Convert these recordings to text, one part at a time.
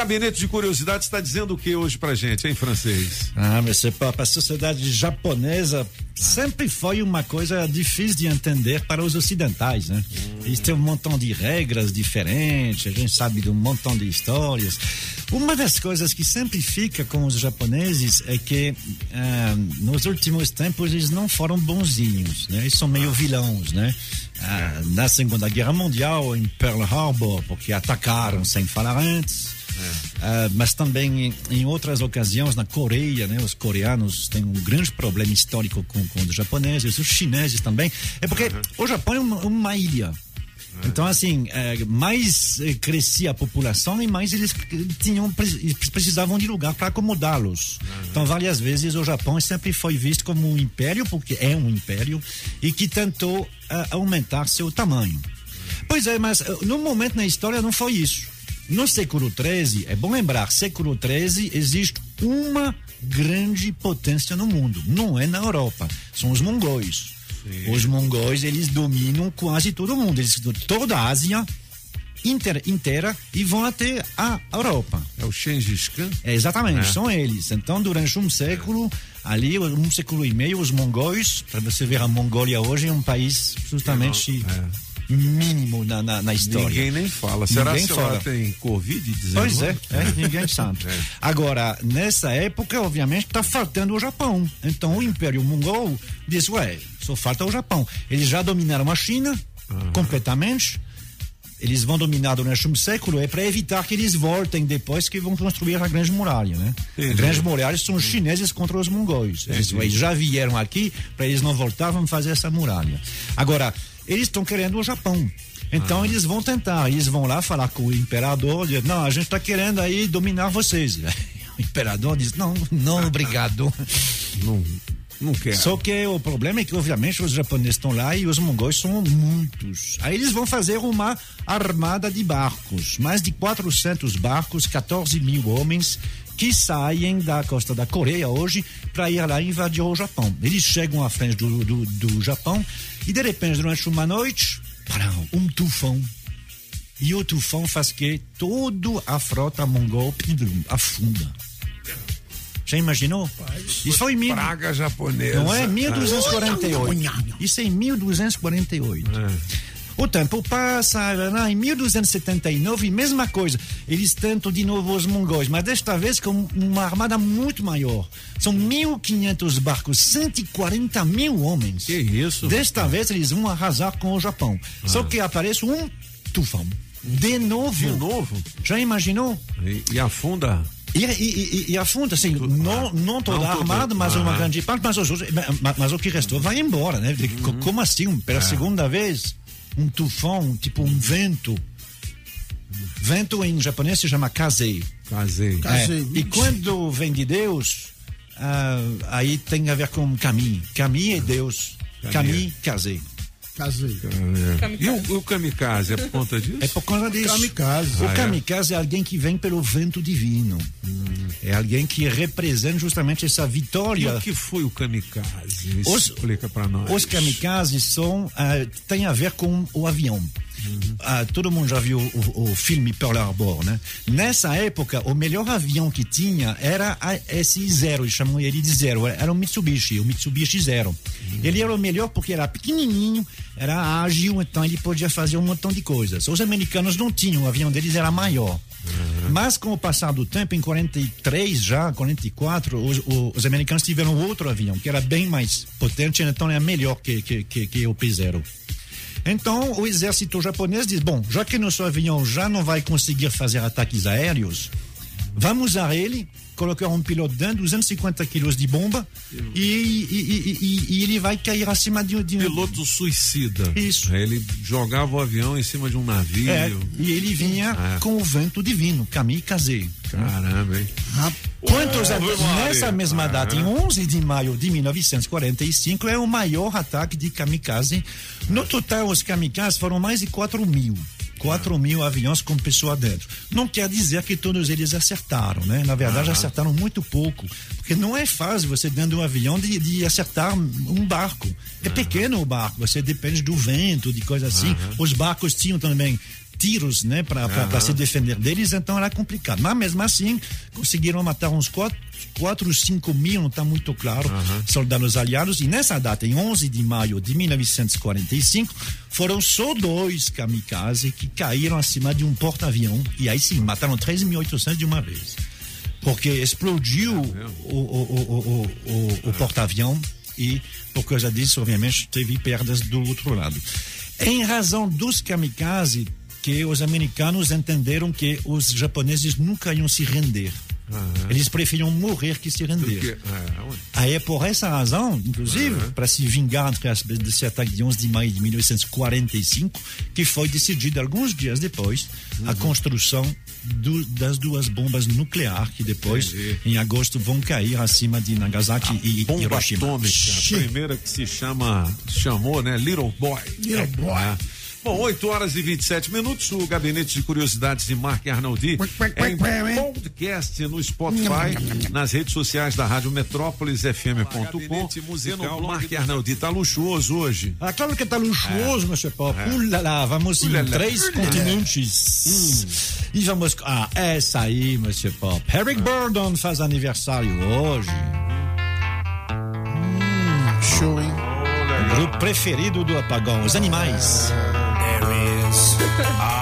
gabinete de curiosidades está dizendo o que hoje pra gente, em francês? Ah, mas a sociedade japonesa sempre foi uma coisa difícil de entender para os ocidentais, né? Eles têm um montão de regras diferentes, a gente sabe de um montão de histórias. Uma das coisas que sempre fica com os japoneses é que ah, nos últimos tempos eles não foram bonzinhos, né? Eles são meio vilões, né? Ah, na Segunda Guerra Mundial, em Pearl Harbor, porque atacaram sem falar antes. Uh, mas também em, outras ocasiões na Coreia, né, os coreanos têm um grande problema histórico com, com os japoneses, os chineses também. É porque uhum. o Japão é uma, uma ilha. Então, assim, é, mais é, crescia a população e mais eles tinham, precisavam de lugar para acomodá-los. Uhum. Então, várias vezes o Japão sempre foi visto como um império, porque é um império, e que tentou uh, aumentar seu tamanho. Pois é, mas uh, no momento na história não foi isso. No século XIII, é bom lembrar, século XIII existe uma grande potência no mundo. Não é na Europa, são os mongóis. Sim. Os mongóis, eles dominam quase todo mundo. Eles, toda a Ásia inter, inteira e vão até a Europa. É o Gengis Khan? É, exatamente, é. são eles. Então, durante um século, ali, um século e meio, os mongóis, para você ver a Mongólia hoje, é um país justamente... É mínimo na, na, na história. Ninguém nem fala. Será ninguém que fala. tem Covid-19? Pois é, é, ninguém sabe. É. Agora, nessa época, obviamente, está faltando o Japão. Então, o Império Mongol diz, ué, só falta o Japão. Eles já dominaram a China uhum. completamente. Eles vão dominar durante um século, é para evitar que eles voltem depois que vão construir a Grande Muralha, né? Entendi. A Grande Muralha são os chineses contra os mongóis. Eles, eles já vieram aqui, para eles não voltar, vão fazer essa muralha. Agora, eles estão querendo o Japão. Então ah. eles vão tentar, eles vão lá falar com o imperador, dizer, não, a gente está querendo aí dominar vocês. O imperador diz, não, não, obrigado. Não, não quero. Só que o problema é que, obviamente, os japoneses estão lá e os mongóis são muitos. Aí eles vão fazer uma armada de barcos, mais de 400 barcos, 14 mil homens que saem da costa da Coreia hoje para ir lá invadir o Japão. Eles chegam à frente do, do, do Japão e de repente, durante uma noite, um tufão. E o tufão faz que toda a frota mongol afunda. Já imaginou? Isso foi em mil... Praga japonesa. Não é? 1248. Isso é em 1248. É. O tempo passa, em 1279, mesma coisa. Eles tentam de novo os mongóis, mas desta vez com uma armada muito maior. São 1.500 barcos, 140 mil homens. Que isso? Desta vez eles vão arrasar com o Japão. Ah. Só que aparece um tufão. De novo. De novo? Já imaginou? E, e afunda? E, e, e, afunda, assim, Tudo, não, ah, não toda não armada, mas ah, uma grande parte, mas, mas, mas, o que restou vai embora, né? Uhum. Como assim? Pela é. segunda vez? Um tufão, tipo um vento. Vento em japonês se chama kaze. Kaze. É. E quando vem de Deus, uh, aí tem a ver com kami. Kami é Deus. Kaze. Casei. E o, o, kamikaze é por conta disso? É por conta disso. Kamikaze. O ah, é? kamikaze é? é alguém que vem pelo vento divino. Hum. É alguém que representa justamente essa vitória. E o que foi o kamikaze? Os, Explica para nós. Os kamikazes são, uh, tem a ver com o avião. Uhum. Ah, todo mundo já viu o, o, filme Pearl Harbor, né? Nessa época, o melhor avião que tinha era a S0, eles chamam ele de Zero, era o Mitsubishi, o Mitsubishi Zero. Uhum. Ele era o melhor porque era pequenininho, era ágil, então ele podia fazer um montão de coisas. Os americanos não tinham, o avião deles era maior. Uhum. Mas com o passar do tempo, em 43 já, 44, os, os, americanos tiveram outro avião que era bem mais potente, então era melhor que, que, que, que o P-0. Então, o exército japonês diz: bom, já que nosso avião já não vai conseguir fazer ataques aéreos, vamos usar ele, colocar um piloto dentro, 250 quilos de bomba, e, e, e, e, ele vai cair acima de, um. Piloto suicida. Isso. Ele jogava o avião em cima de um navio. É, e ele vinha é. com o vento divino, kamikaze. Caramba, hein? Quantos nessa mesma data, em 11 de maio de 1945, é o maior ataque de kamikaze. No total, os kamikazes foram mais de 4 mil. 4 mil aviões com pessoa dentro. Não quer dizer que todos eles acertaram, né? Na verdade, uhum. acertaram muito pouco. Porque não é fácil você dentro de um avião de, de acertar um barco. É uhum. pequeno o barco, você depende do vento, de coisa assim. Uhum. Os barcos tinham também tiros, né, para se defender deles, então era complicado. Mas mesmo assim, conseguiram matar uns 4, 4 5 mil, não está muito claro, uhum. soldados aliados. E nessa data, em 11 de maio de 1945, foram só dois kamikaze que caíram acima de um porta-avião. E aí sim, mataram 3.800 de uma vez. Porque explodiu o, o, o, o, o porta-avião e, por causa disso, obviamente, teve perdas do outro lado. Em razão dos kamikaze, que os americanos entenderam que os japoneses nunca iam se render. Uhum. Eles preferiam morrer que se render. Que, é, Aí é por essa razão, inclusive, uhum. para se vingar desse ataque de 11 de maio de 1945, que foi decidido alguns dias depois uhum. a construção do, das duas bombas nucleares que depois, Entendi. em agosto, vão cair acima de Nagasaki a e bomba Hiroshima. Atômica, a primeira que se chama, chamou, né? Little Boy. Little Boy. É. Bom, 8 horas e 27 minutos. O Gabinete de Curiosidades de Mark Arnoldi em podcast no Spotify, nas redes sociais da Rádio Metrópolis FM.com. musical Mark Arnoldi. Tá luxuoso hoje. Ah, claro que tá luxuoso, é. meu Pop. É. Ulala, vamos em três continentes. Hum. E vamos. Ah, essa aí, Monsieur Pop. Eric Burdon faz aniversário hoje. Hum, show, hein? O grupo preferido do apagão, os animais. ah.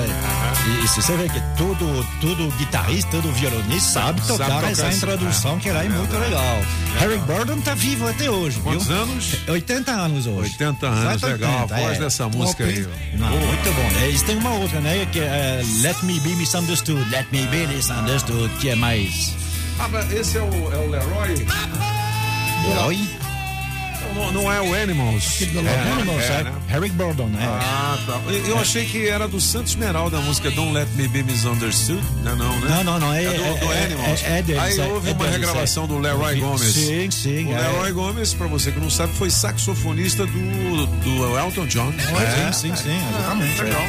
É Animals, é. E, se você vê que todo, todo guitarrista, todo violonista sabe tocar, sabe tocar essa introdução que era é, muito legal. Harry Burton tá vivo até hoje, Quantos viu? anos? 80 anos hoje. 80 anos, legal. A voz é. dessa música aí. Não, muito bom. Eles têm uma outra, né? Que é Let Me Be Misunderstood. Let Me Be Misunderstood, que é mais... Ah, mas esse é o, é o Leroy? Leroy? Não, não é o Animals. É, é, Animals, é, é, né? Harry Burdon, né? Ah, tá. Eu, achei que era do Santos Esmeralda a música Don't Let Me Be Misunderstood. Não, não, né? Não, não, não. É, é do, do é, Animals. É, é deles, Aí houve uma deles, regravação do Leroy Gomes. Sim, sim. O Leroy Gomes, pra você que não sabe, foi saxofonista do, do Elton John. sim, sim, sim. Exatamente. Legal.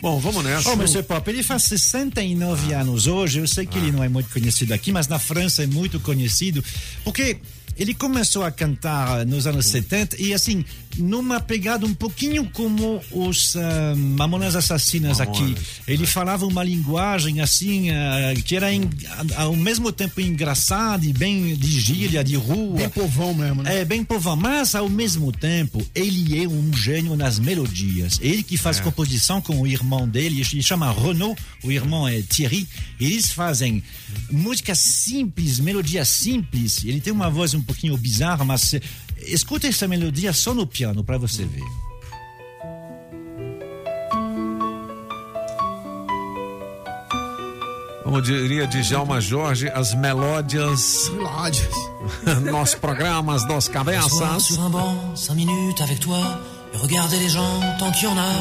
Bom, vamos nessa. Ô, oh, Mr. Pop, ele faz 69 ah. anos hoje. Eu sei que ah. ele não é muito conhecido aqui, mas na França é muito conhecido. Porque ele começou a cantar nos anos 70 e assim, numa pegada um pouquinho como os uh, Mamonas Assassinas Mamonas. aqui. Ele falava uma linguagem assim, uh, que era em, ao mesmo tempo engraçada e bem de gíria, de rua. Bem povão mesmo, né? É, bem povão, mas ao mesmo tempo ele é um gênio nas melodias. Ele que faz é. composição com o irmão dele, ele chama Renaud, o irmão é Thierry. Eles fazem música simples, melodia simples. Ele tem uma voz um pouquinho bizarra, mas escuta essa melodia só no piano para você ver. Como diria Djalma Jorge, as melódias. Melódias. nos programas dos cabeças. sur un banc, cinq minutes avec toi, et regarder les gens tant qu'il y en a.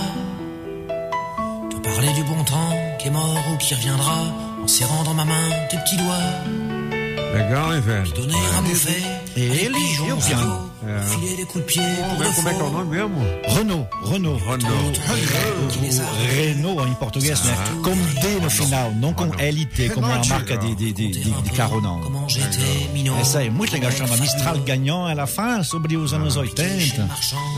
Te parler du bon temps qui est mort ou qui reviendra, en serrant dans ma main tes petits doigts. Legal, hein, velho? Bouffer. Et ele e o piano. É. Como, como é que é o nome mesmo? Renault. Renault. Renault. Renault em português, né? Com D no final, não com LT, como uma marca de, de, de, de, de carro, não. Essa é muito legal, chama Mistral Gagnant. Ela fala sobre os anos 80.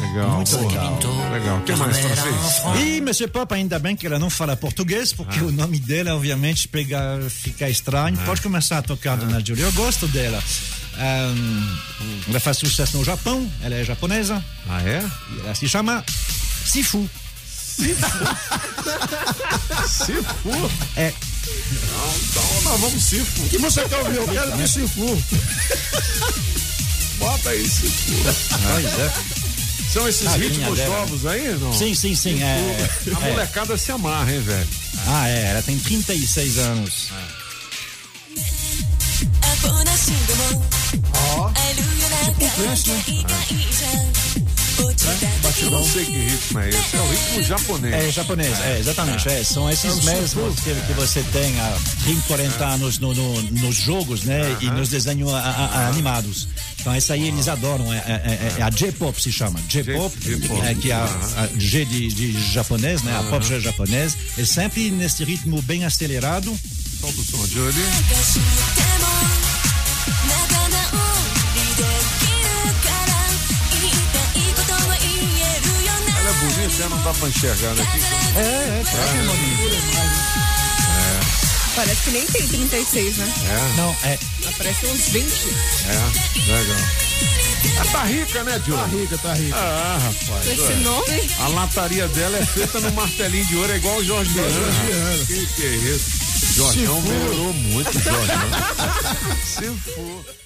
Legal. Muito legal. Legal. O que mais, francês? E Monsieur Pop, ainda bem que ela não fala português, porque ah. o nome dela, obviamente, pega, fica estranho. Ah. Pode começar a tocar, Dona Julia. Eu gosto dela. Um, ela faz sucesso no Japão, ela é japonesa. Ah, é? E ela se chama Sifu. Sifu? Sifu? É. Não, então nós vamos Sifu. que você quer ouvir? Eu quero ver Sifu. Bota aí, Sifu. Pois é. São esses ah, ritmos novos aí, não? Sim, sim, sim. É, a é. molecada se amarra, hein, velho? Ah, é. Ela tem 36 anos. É. Eu não sei que ritmo é esse, é o ritmo japonês. É japonês, é, exatamente. É, são esses mesmos que, que você tem há 20, 40 anos no, no- nos jogos, né? E nos desenhos a- a- a- animados. Então, essa aí eles adoram. É, é- é- é a J-pop se chama. J-pop, é, que é a, a G de, de japonês, né? A pop japonês. É sempre nesse ritmo bem acelerado. Solta o som, Julie. Você é né? não dá pra enxergar, né? É, é, é. é. é. Parece que nem tem 36, né? É. Não, é. Parece uns 20. É, legal. Tá rica, né, Diogo? Tá rica, tá rica. Ah, rapaz. Esse nome? A lataria dela é feita no martelinho de ouro, é igual o Jorge Jorge Que que é isso? Jorjão melhorou muito, Jorjão. Se for.